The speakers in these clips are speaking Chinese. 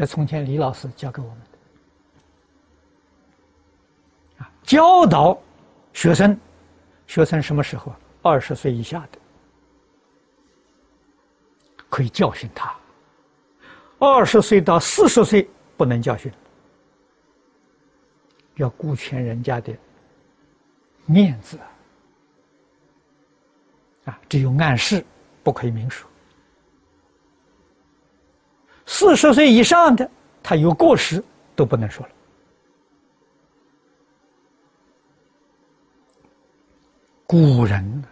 这从前李老师教给我们的啊，教导学生，学生什么时候？二十岁以下的可以教训他，二十岁到四十岁不能教训，要顾全人家的面子啊，只有暗示，不可以明说。四十岁以上的，他有过失都不能说了。古人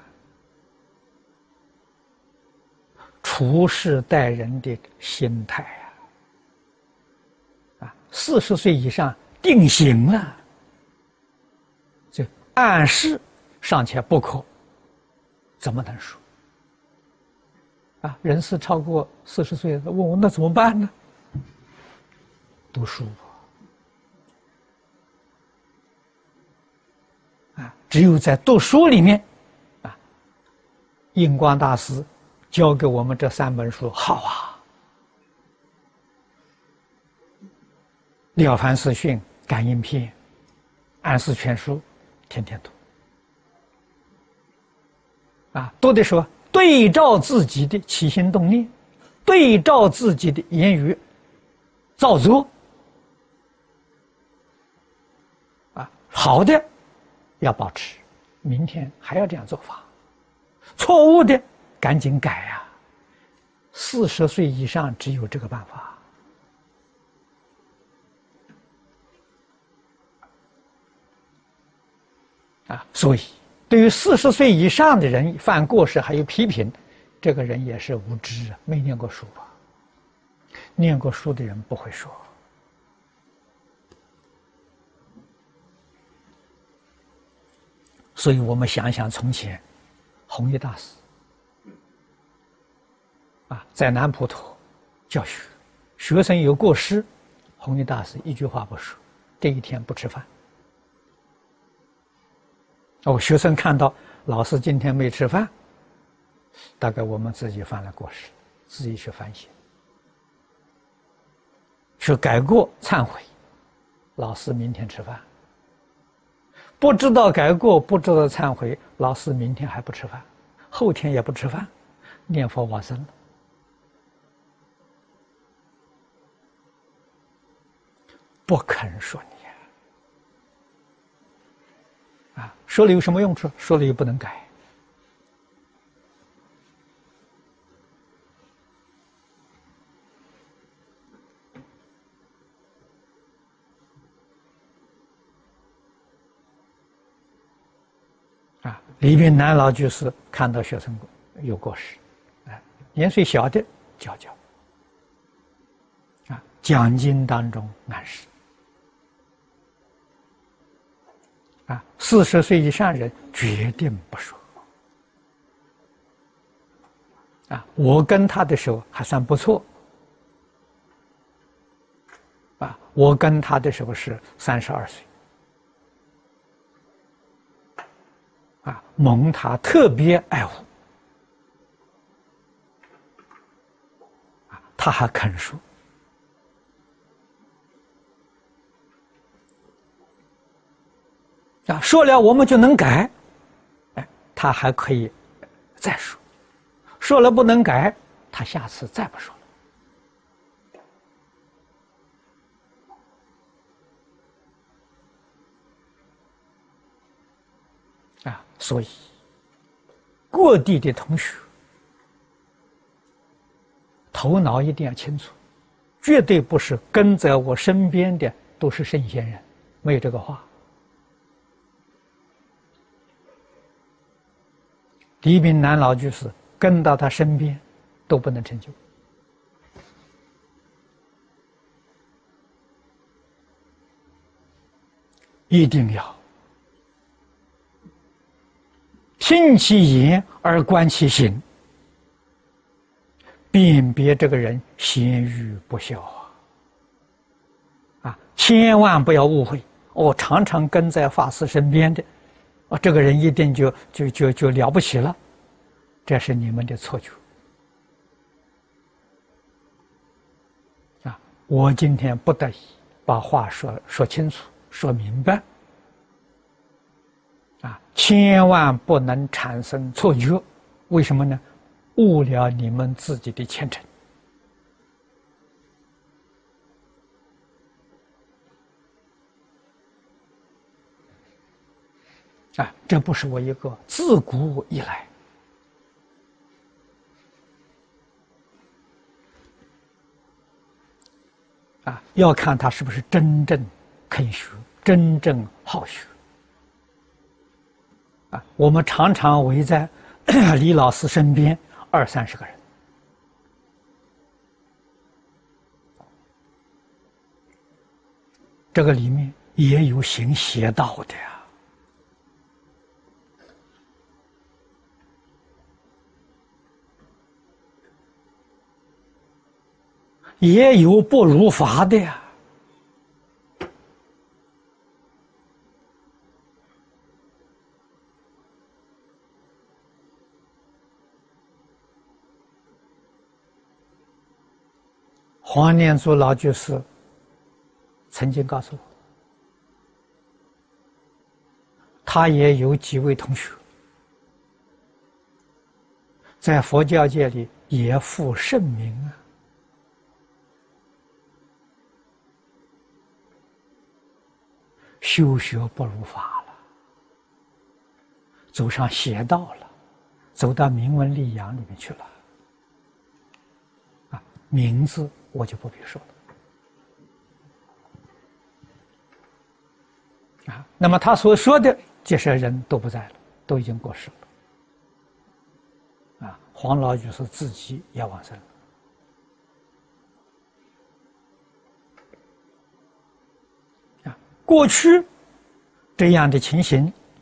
处事待人的心态啊，啊，四十岁以上定型了，就暗示尚且不可，怎么能说？啊，人是超过四十岁，问我那怎么办呢？读书啊，只有在读书里面，啊，印光大师教给我们这三本书好啊，《了凡四训》《感应篇》《安世全书》，天天读。啊，读的时候。对照自己的起心动念，对照自己的言语造作，啊，好的要保持，明天还要这样做法；错误的赶紧改呀。四十岁以上只有这个办法啊，所以。对于四十岁以上的人犯过失还有批评，这个人也是无知啊，没念过书吧？念过书的人不会说。所以我们想想从前，弘一大师啊，在南普陀教学，学生有过失，弘一大师一句话不说，这一天不吃饭。哦，学生看到老师今天没吃饭，大概我们自己犯了过失，自己去反省，去改过忏悔。老师明天吃饭，不知道改过，不知道忏悔，老师明天还不吃饭，后天也不吃饭，念佛往生了，不肯说你。啊，说了有什么用处？说了又不能改。啊，李炳南老居士看到学生有过失，啊，年岁小的教教，啊，讲经当中暗示。四十岁以上人决定不说。啊，我跟他的时候还算不错。啊，我跟他的时候是三十二岁。啊，蒙他特别爱护。啊，他还肯说。啊，说了我们就能改，哎，他还可以再说，说了不能改，他下次再不说了。啊，所以各地的同学头脑一定要清楚，绝对不是跟在我身边的都是圣贤人，没有这个话。李炳南老居士跟到他身边，都不能成就。一定要听其言而观其行，辨别这个人贤愚不孝啊！啊，千万不要误会，我常常跟在法师身边的。啊，这个人一定就就就就了不起了，这是你们的错觉。啊，我今天不得已把话说说清楚、说明白，啊，千万不能产生错觉。为什么呢？误了你们自己的前程。啊，这不是我一个自古以来啊，要看他是不是真正肯学、真正好学啊。我们常常围在 李老师身边二三十个人，这个里面也有行邪道的呀。也有不如法的呀。黄念祖老居士曾经告诉我，他也有几位同学在佛教界里也负盛名啊。修学不如法了，走上邪道了，走到名闻利养里面去了。啊，名字我就不必说了。啊，那么他所说的这些人都不在了，都已经过世了。啊，黄老就是自己也往生了。过去这样的情形